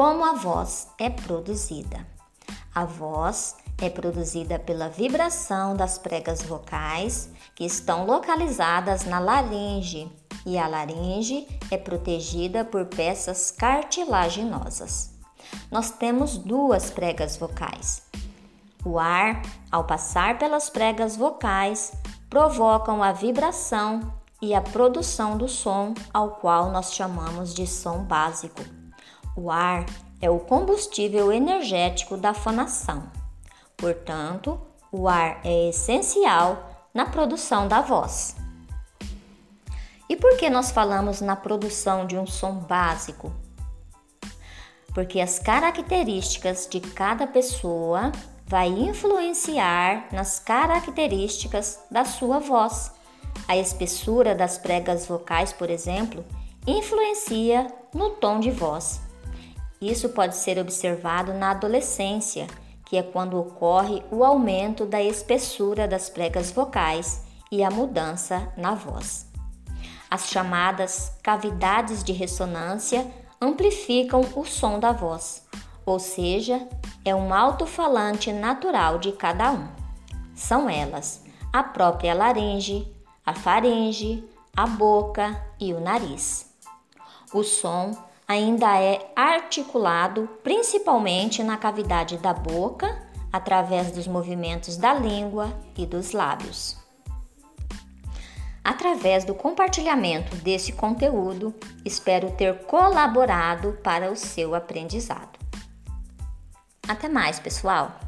como a voz é produzida. A voz é produzida pela vibração das pregas vocais que estão localizadas na laringe, e a laringe é protegida por peças cartilaginosas. Nós temos duas pregas vocais. O ar, ao passar pelas pregas vocais, provocam a vibração e a produção do som, ao qual nós chamamos de som básico. O ar é o combustível energético da fonação. Portanto, o ar é essencial na produção da voz. E por que nós falamos na produção de um som básico? Porque as características de cada pessoa vai influenciar nas características da sua voz. A espessura das pregas vocais, por exemplo, influencia no tom de voz. Isso pode ser observado na adolescência, que é quando ocorre o aumento da espessura das pregas vocais e a mudança na voz. As chamadas cavidades de ressonância amplificam o som da voz, ou seja, é um alto-falante natural de cada um. São elas a própria laringe, a faringe, a boca e o nariz. O som ainda é articulado principalmente na cavidade da boca, através dos movimentos da língua e dos lábios. Através do compartilhamento desse conteúdo, espero ter colaborado para o seu aprendizado. Até mais, pessoal!